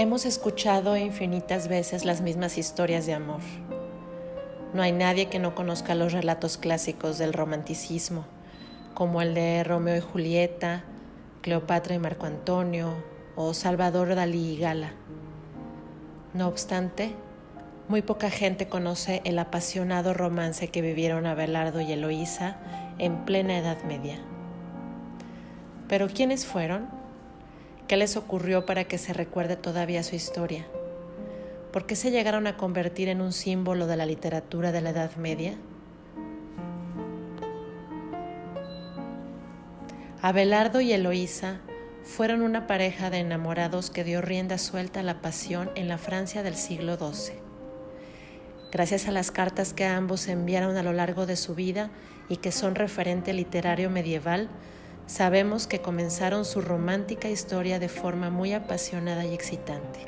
Hemos escuchado infinitas veces las mismas historias de amor. No hay nadie que no conozca los relatos clásicos del romanticismo, como el de Romeo y Julieta, Cleopatra y Marco Antonio o Salvador Dalí y Gala. No obstante, muy poca gente conoce el apasionado romance que vivieron Abelardo y Eloísa en plena Edad Media. Pero ¿quiénes fueron? ¿Qué les ocurrió para que se recuerde todavía su historia? ¿Por qué se llegaron a convertir en un símbolo de la literatura de la Edad Media? Abelardo y Eloísa fueron una pareja de enamorados que dio rienda suelta a la pasión en la Francia del siglo XII. Gracias a las cartas que ambos enviaron a lo largo de su vida y que son referente literario medieval, sabemos que comenzaron su romántica historia de forma muy apasionada y excitante.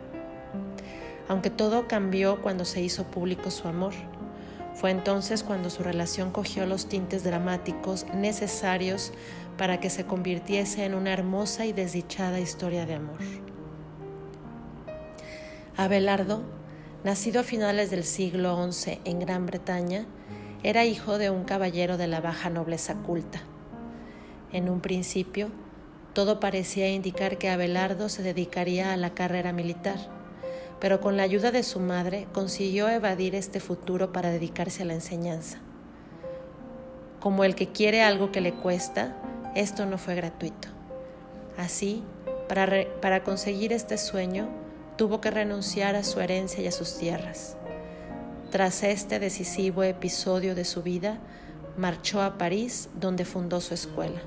Aunque todo cambió cuando se hizo público su amor, fue entonces cuando su relación cogió los tintes dramáticos necesarios para que se convirtiese en una hermosa y desdichada historia de amor. Abelardo, nacido a finales del siglo XI en Gran Bretaña, era hijo de un caballero de la baja nobleza culta en un principio, todo parecía indicar que Abelardo se dedicaría a la carrera militar, pero con la ayuda de su madre consiguió evadir este futuro para dedicarse a la enseñanza. Como el que quiere algo que le cuesta, esto no fue gratuito. Así, para, conseguir este sueño, tuvo que renunciar a su herencia y a sus tierras. Tras este decisivo episodio de su vida, marchó a París, donde fundó su escuela.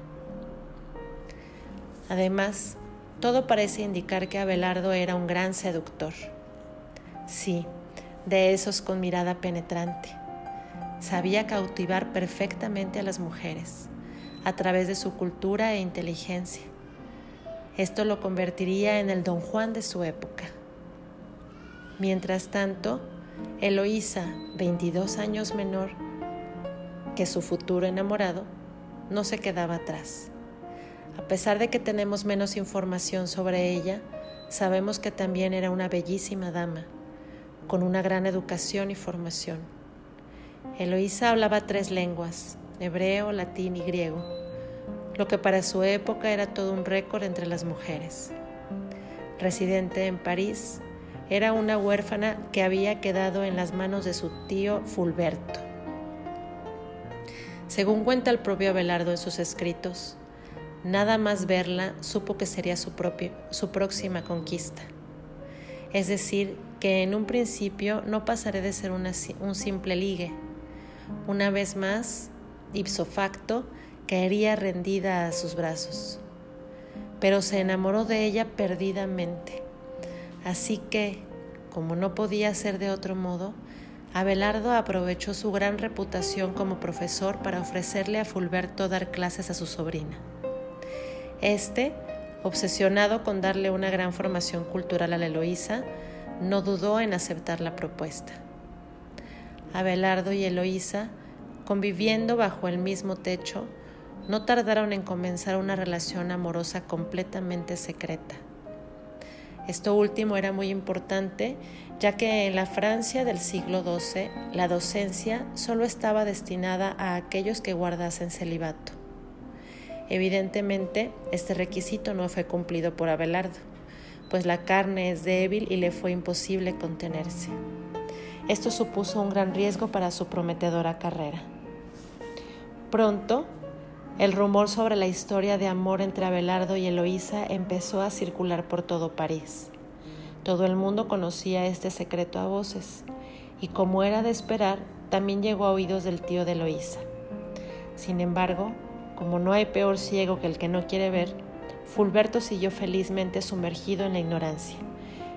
Además, todo parece indicar que Abelardo era un gran seductor. Sí, de esos con mirada penetrante. Sabía cautivar perfectamente a las mujeres a través de su cultura e inteligencia. Esto lo convertiría en el don Juan de su época. Mientras tanto, Eloísa, 22 años menor que su futuro enamorado, no se quedaba atrás. A pesar de que tenemos menos información sobre ella, sabemos que también era una bellísima dama, con una gran educación y formación. Eloísa hablaba tres lenguas, hebreo, latín y griego, lo que para su época era todo un récord entre las mujeres. Residente en París, era una huérfana que había quedado en las manos de su tío Fulberto. Según cuenta el propio Abelardo en sus escritos, Nada más verla supo que sería su, su próxima conquista. Es decir, que en un principio no pasaré de ser un simple ligue. Una vez más, ipso facto, caería rendida a sus brazos. Pero se enamoró de ella perdidamente. Así que, como no podía ser de otro modo, Abelardo aprovechó su gran reputación como profesor para ofrecerle a Fulberto dar clases a su sobrina. Este, obsesionado con darle una gran formación cultural a la Eloísa, no dudó en aceptar la propuesta. Abelardo y Eloísa, conviviendo bajo el mismo techo, no tardaron en comenzar una relación amorosa completamente secreta. Esto último era muy importante, ya que en la Francia del siglo XII la docencia solo estaba destinada a aquellos que guardasen celibato. Evidentemente, este requisito no fue cumplido por Abelardo, pues la carne es débil y le fue imposible contenerse. Esto supuso un gran riesgo para su prometedora carrera. Pronto, el rumor sobre la historia de amor entre Abelardo y Eloísa empezó a circular por todo París. Todo el mundo conocía este secreto a voces, y como era de esperar, también llegó a oídos del tío de Eloísa. Sin embargo, como no hay peor ciego que el que no quiere ver, Fulberto siguió felizmente sumergido en la ignorancia.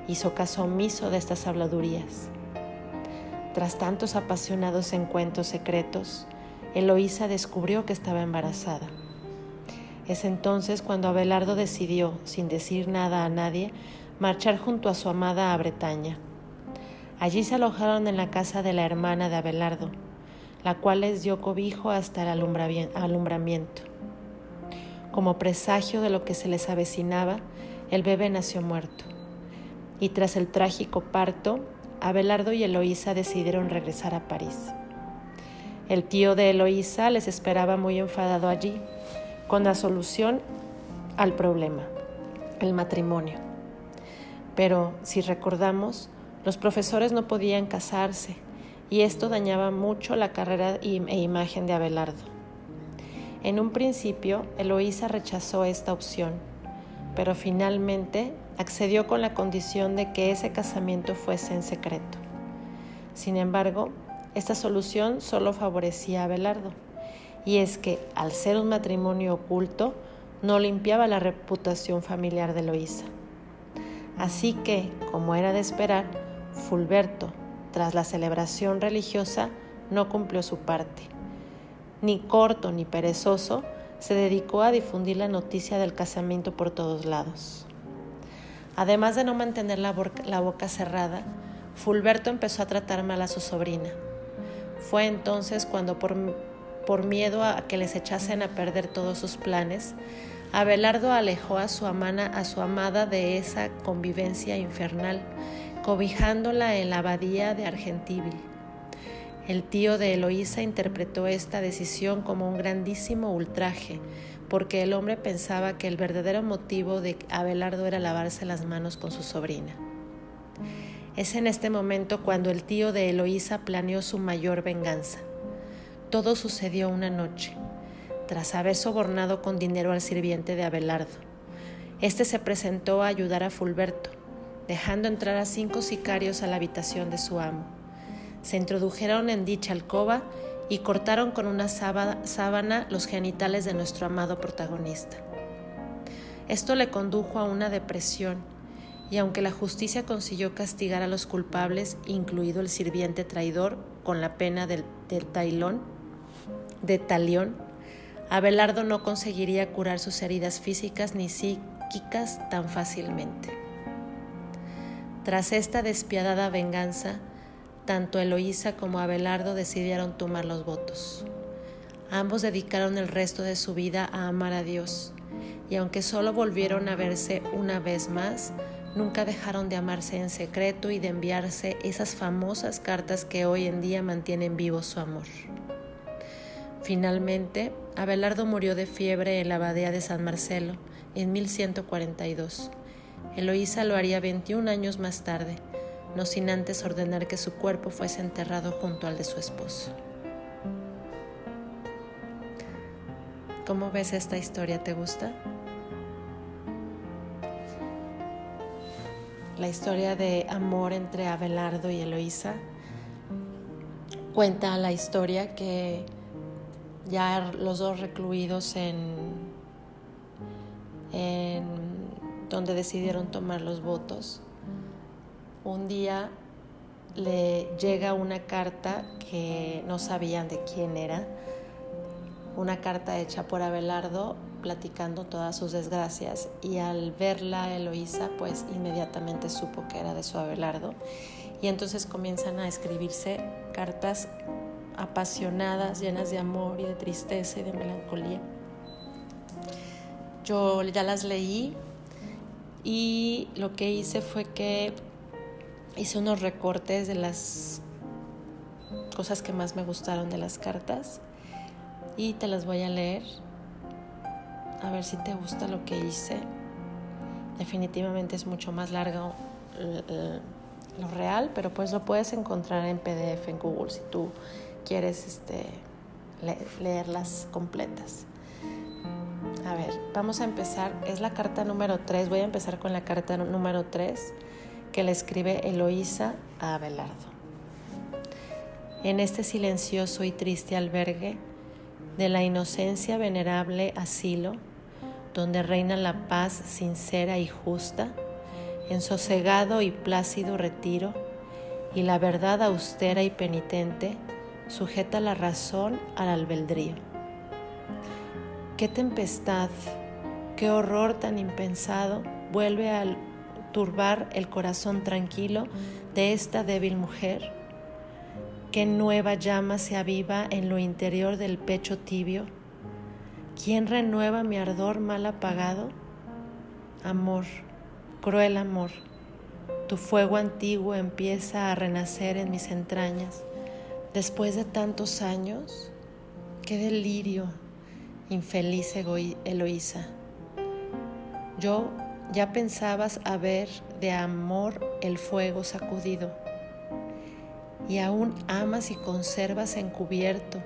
Hizo caso omiso de estas habladurías. Tras tantos apasionados encuentros secretos, Eloísa descubrió que estaba embarazada. Es entonces cuando Abelardo decidió, sin decir nada a nadie, marchar junto a su amada a Bretaña. Allí se alojaron en la casa de la hermana de Abelardo, la cual les dio cobijo hasta el alumbramiento. Como presagio de lo que se les avecinaba, el bebé nació muerto. y tras el trágico parto, Abelardo y Eloísa decidieron regresar a París. El tío de Eloísa les esperaba muy enfadado allí, con la solución al problema, el matrimonio. Pero si recordamos, los profesores no podían casarse y esto dañaba mucho la carrera e imagen de Abelardo. En un principio, Eloísa rechazó esta opción, pero finalmente accedió con la condición de que ese casamiento fuese en secreto. Sin embargo, esta solución solo favorecía a Abelardo, y es que, al ser un matrimonio oculto, no limpiaba la reputación familiar de Eloísa. Así que, como era de esperar, Fulberto, tras la celebración religiosa, no cumplió su parte. Ni corto ni perezoso, se dedicó a difundir la noticia del casamiento por todos lados. Además de no mantener la, boca cerrada, Fulberto empezó a tratar mal a su sobrina. Fue entonces cuando, por, miedo a que les echasen a perder todos sus planes, Abelardo alejó a su, a su amada de esa convivencia infernal, cobijándola en la abadía de Argentíbil. El tío de Eloísa interpretó esta decisión como un grandísimo ultraje, porque el hombre pensaba que el verdadero motivo de Abelardo era lavarse las manos con su sobrina. Es en este momento cuando el tío de Eloísa planeó su mayor venganza. Todo sucedió una noche, tras haber sobornado con dinero al sirviente de Abelardo. Este se presentó a ayudar a Fulberto, dejando entrar a cinco sicarios a la habitación de su amo. Se introdujeron en dicha alcoba y cortaron con una sábana los genitales de nuestro amado protagonista. Esto le condujo a una depresión y aunque la justicia consiguió castigar a los culpables, incluido el sirviente traidor, con la pena del, tailón, de talión, Abelardo no conseguiría curar sus heridas físicas ni psíquicas tan fácilmente. Tras esta despiadada venganza, tanto Eloísa como Abelardo decidieron tomar los votos. Ambos dedicaron el resto de su vida a amar a Dios, y aunque solo volvieron a verse una vez más, nunca dejaron de amarse en secreto y de enviarse esas famosas cartas que hoy en día mantienen vivo su amor. Finalmente, Abelardo murió de fiebre en la abadía de San Marcelo en 1142. Eloísa lo haría 21 años más tarde, no sin antes ordenar que su cuerpo fuese enterrado junto al de su esposo. ¿Cómo ves esta historia? ¿Te gusta? La historia de amor entre Abelardo y Eloísa cuenta la historia que ya los dos recluidos en, en donde decidieron tomar los votos, un día le llega una carta que no sabían de quién era, una carta hecha por Abelardo platicando todas sus desgracias. Y al verla Eloísa pues inmediatamente supo que era de su Abelardo. Y entonces comienzan a escribirse cartas apasionadas, llenas de amor y de tristeza y de melancolía. Yo ya las leí y lo que hice fue que hice unos recortes de las cosas que más me gustaron de las cartas y te las voy a leer a ver si te gusta lo que hice. Definitivamente es mucho más largo lo real, pero pues lo puedes encontrar en PDF en Google si tú quieres este, leerlas completas. A ver, vamos a empezar. Es la carta número 3. Voy a empezar con la carta número 3 que le escribe Eloísa a Abelardo. En este silencioso y triste albergue de la inocencia venerable asilo, donde reina la paz sincera y justa, en sosegado y plácido retiro, y la verdad austera y penitente sujeta la razón al albedrío. Qué tempestad, qué horror tan impensado vuelve al turbar el corazón tranquilo de esta débil mujer? ¿Qué nueva llama se aviva en lo interior del pecho tibio? ¿Quién renueva mi ardor mal apagado? Amor, cruel amor, Tu fuego antiguo empieza a renacer en mis entrañas. Después de tantos años, qué delirio, infeliz Eloísa. Yo ya pensabas haber de amor el fuego sacudido y aún amas y conservas encubierto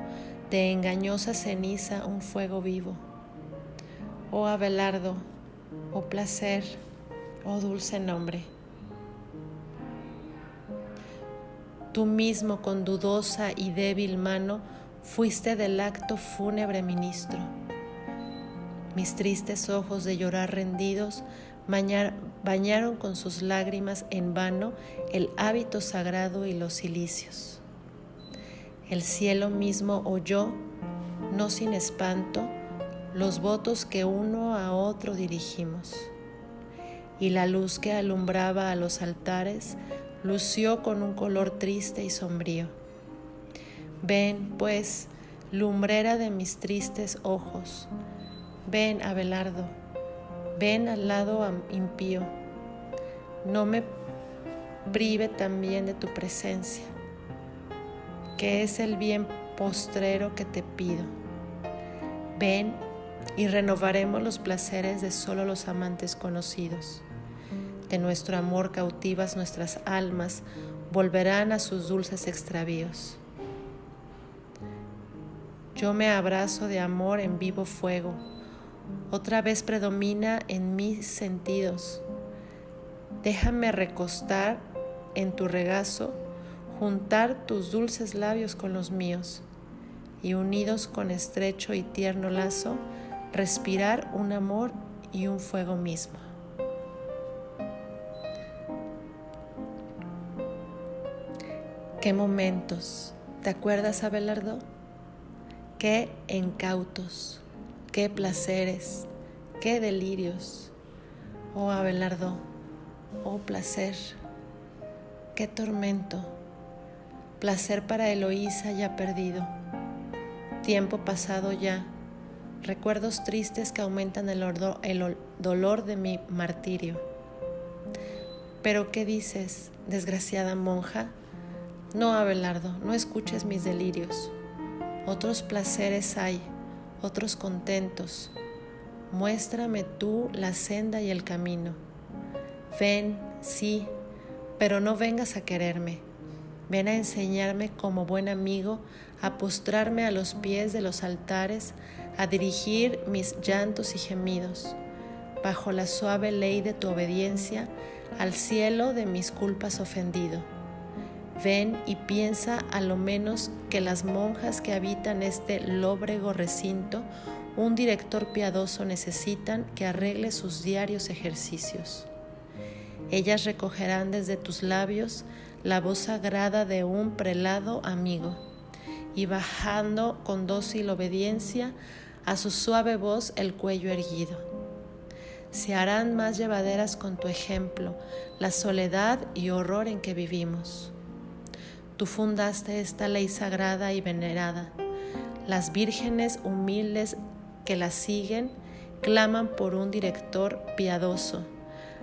de engañosa ceniza un fuego vivo. Oh Abelardo, oh placer, oh dulce nombre. Tú mismo con dudosa y débil mano fuiste del acto fúnebre ministro. Mis tristes ojos de llorar rendidos bañaron con sus lágrimas en vano el hábito sagrado y los cilicios. El cielo mismo oyó, no sin espanto, los votos que uno a otro dirigimos. Y la luz que alumbraba a los altares lució con un color triste y sombrío. Ven, pues, lumbrera de mis tristes ojos, ven, Abelardo, ven al lado impío, no me prive también de tu presencia, que es el bien postrero que te pido. Ven y renovaremos los placeres de solo los amantes conocidos. De nuestro amor cautivas nuestras almas volverán a sus dulces extravíos. Yo me abrazo de amor en vivo fuego, otra vez predomina en mis sentidos. Déjame recostar en tu regazo, juntar tus dulces labios con los míos y unidos con estrecho y tierno lazo, respirar un amor y un fuego mismo. ¿Qué momentos? ¿Te acuerdas, Abelardo? Qué encautos, qué placeres, qué delirios. Oh Abelardo, oh placer, qué tormento, placer para Eloísa ya perdido, tiempo pasado ya recuerdos tristes que aumentan el, el dolor de mi martirio. Pero ¿qué dices, desgraciada monja? No, Abelardo, no escuches mis delirios. Otros placeres hay, otros contentos. Muéstrame tú la senda y el camino. Ven, sí, pero no vengas a quererme. Ven a enseñarme como buen amigo a postrarme a los pies de los altares, a dirigir mis llantos y gemidos, bajo la suave ley de tu obediencia, al cielo de mis culpas ofendido. Ven y piensa a lo menos que las monjas que habitan este lóbrego recinto, un director piadoso necesitan que arregle sus diarios ejercicios. Ellas recogerán desde tus labios la voz sagrada de un prelado amigo y bajando con dócil obediencia a su suave voz el cuello erguido. Se harán más llevaderas con tu ejemplo la soledad y horror en que vivimos. Tú fundaste esta ley sagrada y venerada. Las vírgenes humildes que la siguen claman por un director piadoso,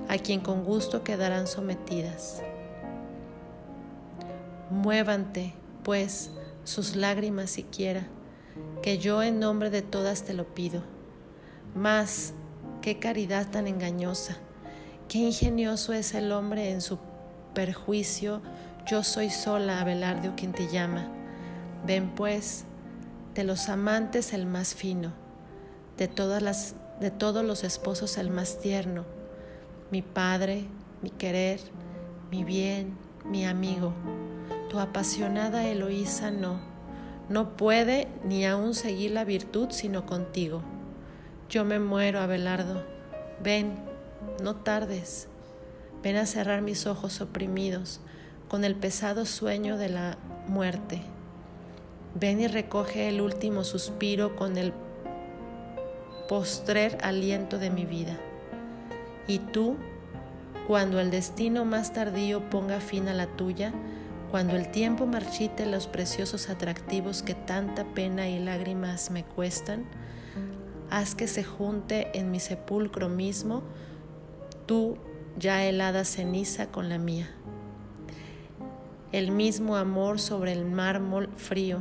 a quien con gusto quedarán sometidas. Muévante, pues, sus lágrimas siquiera, que yo en nombre de todas te lo pido. Mas, qué caridad tan engañosa, qué ingenioso es el hombre en su perjuicio, yo soy sola, Abelardo, quien te llama. Ven pues, de los amantes el más fino, de, de todos los esposos el más tierno, mi padre, mi querer, mi bien, mi amigo tu apasionada Eloísa no, no puede ni aún seguir la virtud sino contigo. Yo me muero, Abelardo. Ven, no tardes. Ven a cerrar mis ojos oprimidos con el pesado sueño de la muerte. Ven y recoge el último suspiro con el postrer aliento de mi vida. Y tú, cuando el destino más tardío ponga fin a la tuya, cuando el tiempo marchite los preciosos atractivos que tanta pena y lágrimas me cuestan, haz que se junte en mi sepulcro mismo tú ya helada ceniza con la mía. El mismo amor sobre el mármol frío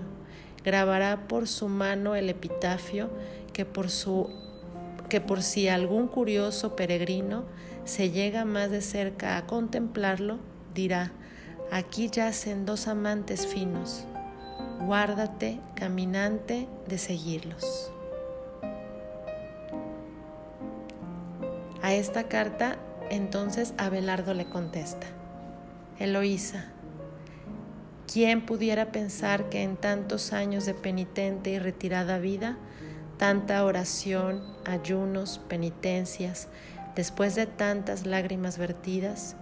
grabará por su mano el epitafio que por, su, que por si algún curioso peregrino se llega más de cerca a contemplarlo, dirá, aquí yacen dos amantes finos, guárdate, caminante, de seguirlos. A esta carta entonces Abelardo le contesta, Eloísa, ¿quién pudiera pensar que en tantos años de penitente y retirada vida, tanta oración, ayunos, penitencias, después de tantas lágrimas vertidas,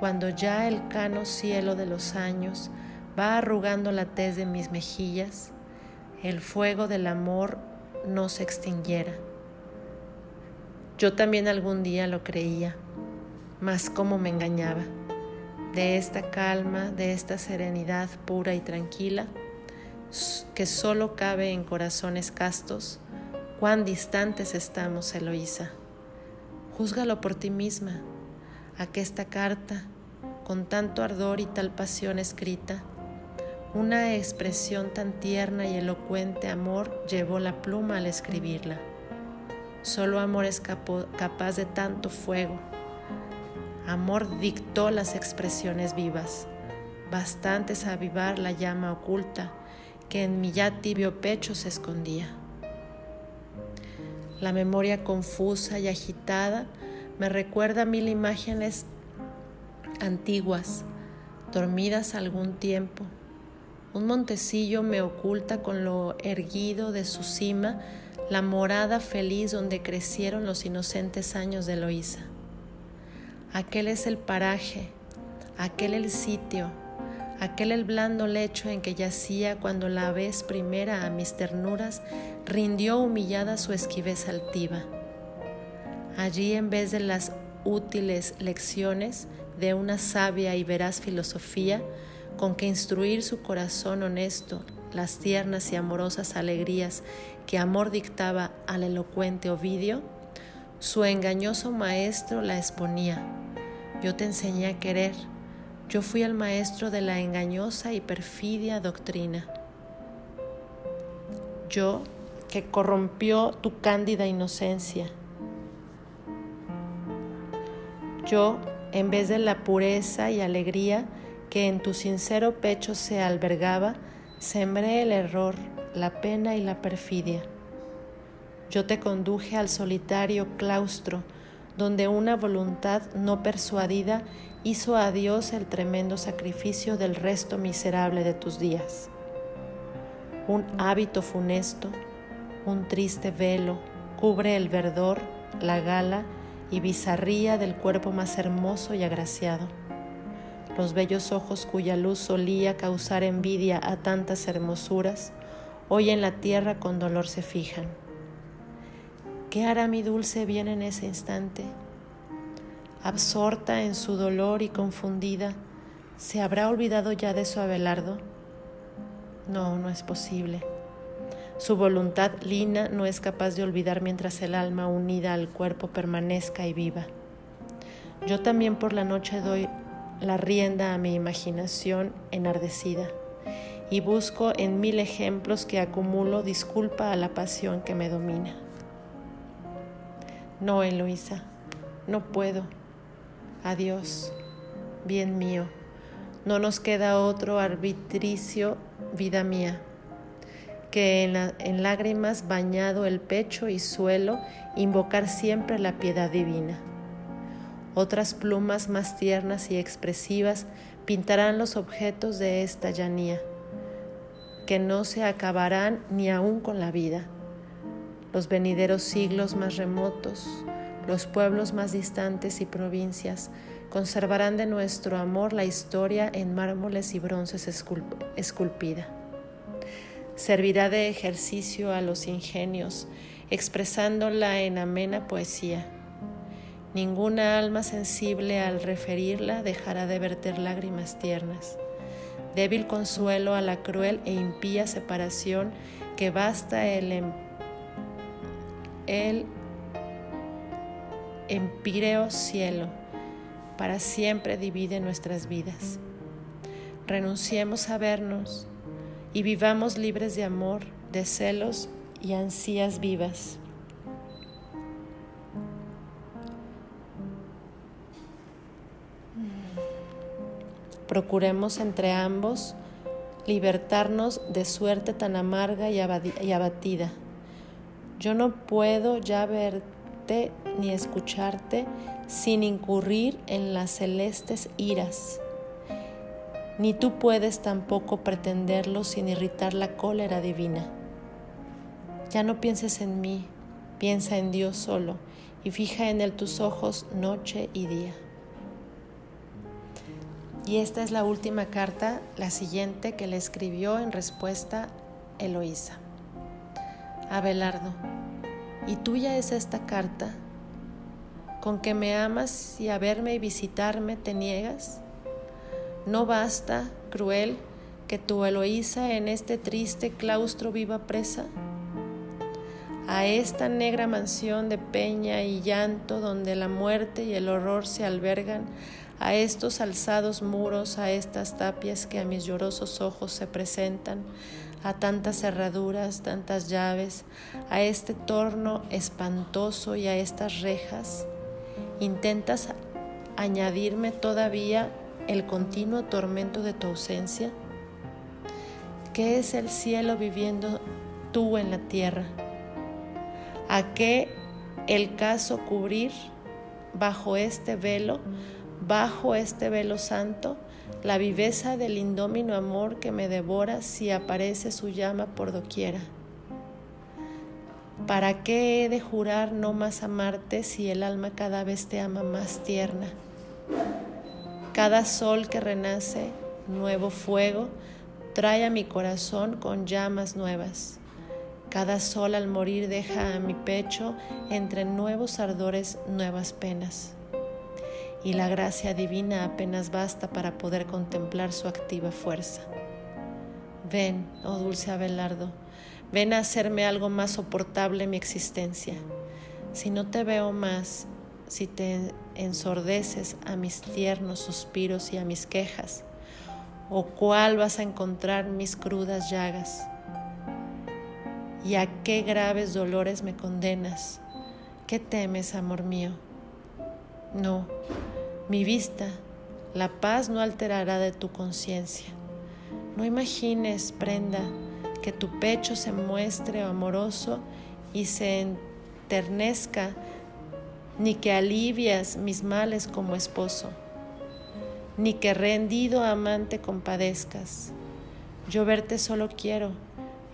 cuando ya el cano cielo de los años va arrugando la tez de mis mejillas, el fuego del amor no se extinguiera? Yo también algún día lo creía, mas cómo me engañaba. De esta calma, de esta serenidad pura y tranquila, que solo cabe en corazones castos, cuán distantes estamos, Eloísa. Júzgalo por ti misma, a que esta carta, con tanto ardor y tal pasión escrita, una expresión tan tierna y elocuente amor llevó la pluma al escribirla. Solo amor es capaz de tanto fuego. Amor dictó las expresiones vivas, bastantes a avivar la llama oculta que en mi ya tibio pecho se escondía. La memoria confusa y agitada me recuerda mil imágenes antiguas, dormidas algún tiempo. Un montecillo me oculta con lo erguido de su cima la morada feliz donde crecieron los inocentes años de Eloísa. Aquel es el paraje, aquel el sitio, aquel el blando lecho en que yacía cuando la vez primera a mis ternuras rindió humillada su esquivez altiva. Allí en vez de las útiles lecciones de una sabia y veraz filosofía con que instruir su corazón honesto las tiernas y amorosas alegrías que amor dictaba al elocuente Ovidio, su engañoso maestro la exponía. Yo te enseñé a querer, yo fui el maestro de la engañosa y perfidia doctrina. Yo que corrompió tu cándida inocencia. Yo, en vez de la pureza y alegría que en tu sincero pecho se albergaba, Sembré el error, la pena y la perfidia. Yo te conduje al solitario claustro, donde una voluntad no persuadida hizo a Dios el tremendo sacrificio del resto miserable de tus días. Un hábito funesto, un triste velo cubre el verdor, la gala y bizarría del cuerpo más hermoso y agraciado los bellos ojos cuya luz solía causar envidia a tantas hermosuras, hoy en la tierra con dolor se fijan. ¿Qué hará mi dulce bien en ese instante? Absorta en su dolor y confundida, ¿se habrá olvidado ya de su Abelardo? No, no es posible. Su voluntad lina no es capaz de olvidar mientras el alma unida al cuerpo permanezca y viva. Yo también por la noche doy la rienda a mi imaginación enardecida y busco en mil ejemplos que acumulo disculpa a la pasión que me domina. No, Eloísa, no puedo. Adiós, bien mío. No nos queda otro arbitricio, vida mía, que en, en lágrimas bañado el pecho y suelo invocar siempre la piedad divina. Otras plumas más tiernas y expresivas pintarán los objetos de esta llanía, que no se acabarán ni aún con la vida. Los venideros siglos más remotos, los pueblos más distantes y provincias conservarán de nuestro amor la historia en mármoles y bronces esculpida. Servirá de ejercicio a los ingenios, expresándola en amena poesía Ninguna alma sensible al referirla dejará de verter lágrimas tiernas. Débil consuelo a la cruel e impía separación que basta el, em, el empíreo cielo, para siempre divide nuestras vidas. Renunciemos a vernos y vivamos libres de amor, de celos y ansías vivas. Procuremos entre ambos libertarnos de suerte tan amarga y abatida. Yo no puedo ya verte ni escucharte sin incurrir en las celestes iras, ni tú puedes tampoco pretenderlo sin irritar la cólera divina. Ya no pienses en mí, piensa en Dios solo y fija en Él tus ojos noche y día. Y esta es la última carta, la siguiente que le escribió en respuesta Eloísa. Abelardo, ¿y tuya es esta carta? ¿Con que me amas y a verme y visitarme te niegas? ¿No basta, cruel, que tu Eloísa en este triste claustro viva presa? A esta negra mansión de peña y llanto donde la muerte y el horror se albergan, a estos alzados muros, a estas tapias que a mis llorosos ojos se presentan, a tantas cerraduras, tantas llaves, a este torno espantoso y a estas rejas, intentas añadirme todavía el continuo tormento de tu ausencia? ¿Qué es el cielo viviendo tú en la tierra? ¿A qué el caso cubrir bajo este velo bajo este velo santo la viveza del indómino amor que me devora si aparece su llama por doquiera. ¿Para qué he de jurar no más amarte si el alma cada vez te ama más tierna? Cada sol que renace, nuevo fuego, trae a mi corazón con llamas nuevas. Cada sol al morir deja a mi pecho entre nuevos ardores nuevas penas y la gracia divina apenas basta para poder contemplar su activa fuerza. Ven, oh dulce Abelardo, ven a hacerme algo más soportable mi existencia. Si no te veo más, si te ensordeces a mis tiernos suspiros y a mis quejas, o cuál vas a encontrar mis crudas llagas, y a qué graves dolores me condenas. ¿Qué temes, amor mío? No, mi vista, la paz no alterará de tu conciencia. No imagines, prenda, que tu pecho se muestre amoroso y se enternezca, ni que alivias mis males como esposo, ni que rendido amante compadezcas. Yo verte solo quiero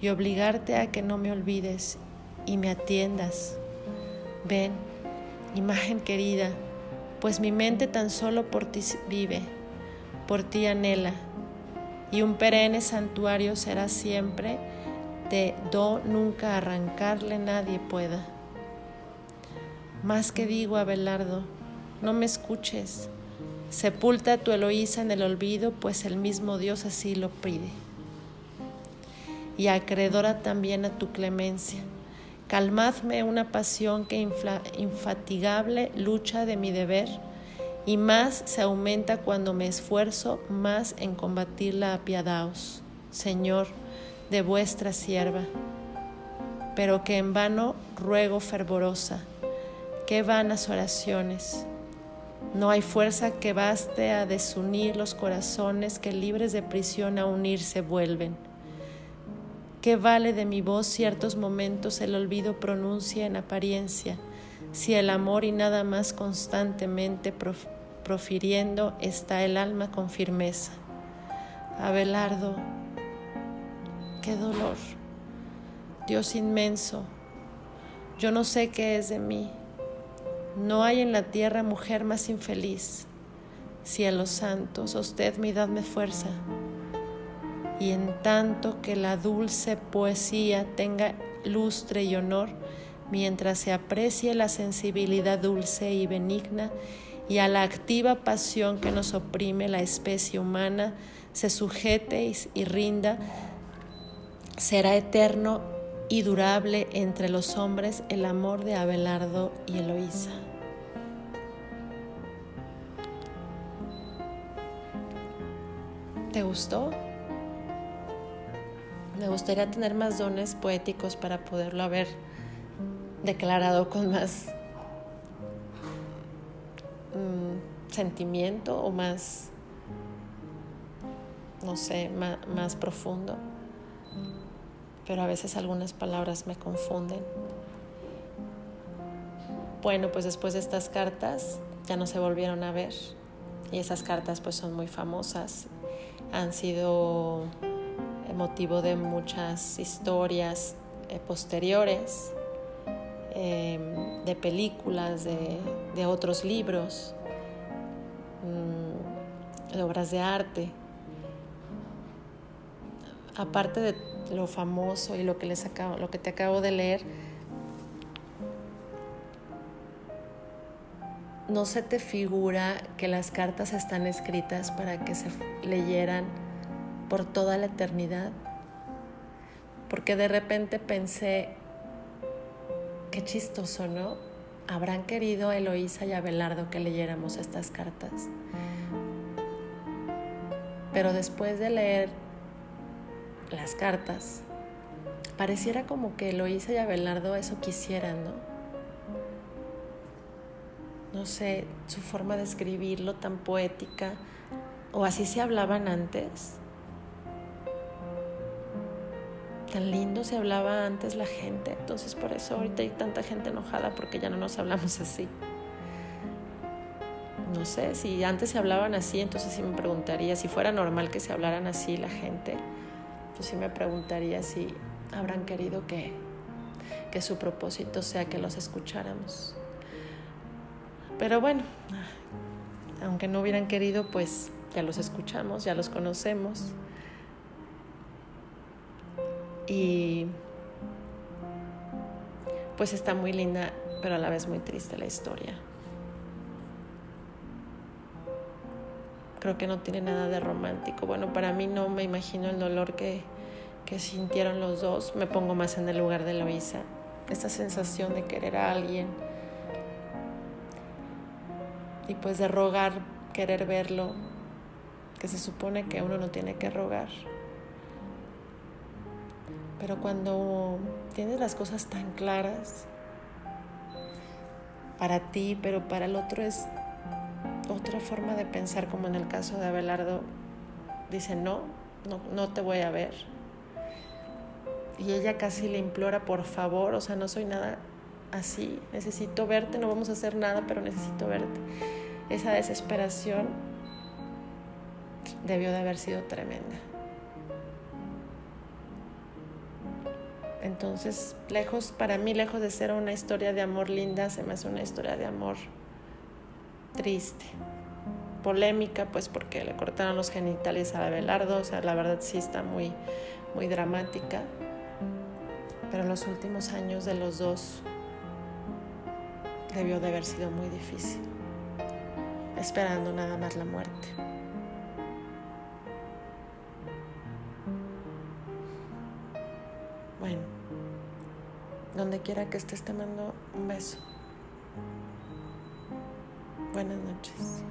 y obligarte a que no me olvides y me atiendas. Ven, imagen querida, pues mi mente tan solo por ti vive, por ti anhela, y un perenne santuario será siempre, de do nunca arrancarle nadie pueda. Más que digo, Abelardo, no me escuches, sepulta a tu Eloísa en el olvido, pues el mismo Dios así lo pide. Y acreedora también a tu clemencia Calmadme una pasión que infatigable lucha de mi deber y más se aumenta cuando me esfuerzo más en combatirla apiadaos, Señor, de vuestra sierva. Pero que en vano ruego fervorosa, qué vanas oraciones. No hay fuerza que baste a desunir los corazones que libres de prisión a unirse vuelven ¿Qué vale de mi voz ciertos momentos el olvido pronuncia en apariencia, si el amor y nada más constantemente profiriendo está el alma con firmeza? Abelardo, qué dolor. Dios inmenso, yo no sé qué es de mí. No hay en la tierra mujer más infeliz. Cielos santos, mi dadme fuerza y en tanto que la dulce poesía tenga lustre y honor, mientras se aprecie la sensibilidad dulce y benigna y a la activa pasión que nos oprime la especie humana se sujete y rinda, será eterno y durable entre los hombres el amor de Abelardo y Eloísa. ¿Te gustó? Me gustaría tener más dones poéticos para poderlo haber declarado con más mm, sentimiento o más, no sé, más profundo. Pero a veces algunas palabras me confunden. Bueno, pues después de estas cartas ya no se volvieron a ver y esas cartas pues son muy famosas, han sido motivo de muchas historias eh, posteriores, em, de películas, de, otros libros, mm, de obras de arte. Aparte de lo famoso y lo que, lo que te acabo de leer, no se te figura que las cartas están escritas para que se leyeran por toda la eternidad. Porque de repente pensé, qué chistoso, ¿no? Habrán querido Eloísa y Abelardo que leyéramos estas cartas. Pero después de leer las cartas, pareciera como que Eloísa y Abelardo eso quisieran, ¿no? No sé, su forma de escribirlo tan poética, o así se hablaban antes. Tan lindo se hablaba antes la gente, entonces por eso ahorita hay tanta gente enojada porque ya no nos hablamos así. No sé, si antes se hablaban así, entonces sí me preguntaría, si fuera normal que se hablaran así la gente, pues sí me preguntaría si habrán querido que, que su propósito sea que los escucháramos. Pero bueno, aunque no hubieran querido, pues ya los escuchamos, ya los conocemos. Y pues está muy linda, pero a la vez muy triste la historia. Creo que no tiene nada de romántico. Bueno, para mí no me imagino el dolor que, que sintieron los dos. Me pongo más en el lugar de Loisa. Esta sensación de querer a alguien y pues de rogar, querer verlo, que se supone que uno no tiene que rogar. Pero cuando tienes las cosas tan claras para ti, pero para el otro es otra forma de pensar, como en el caso de Abelardo, dice, no, no, no te voy a ver. Y ella casi le implora, por favor, o sea, no soy nada así, necesito verte, no vamos a hacer nada, pero necesito verte. Esa desesperación debió de haber sido tremenda. Entonces, lejos, para mí, lejos de ser una historia de amor linda, se me hace una historia de amor triste. Polémica, pues porque le cortaron los genitales a Abelardo, o sea, la verdad sí está muy, muy dramática. Pero los últimos años de los dos debió de haber sido muy difícil, esperando nada más la muerte. Donde quiera que estés te mando un beso. Buenas noches.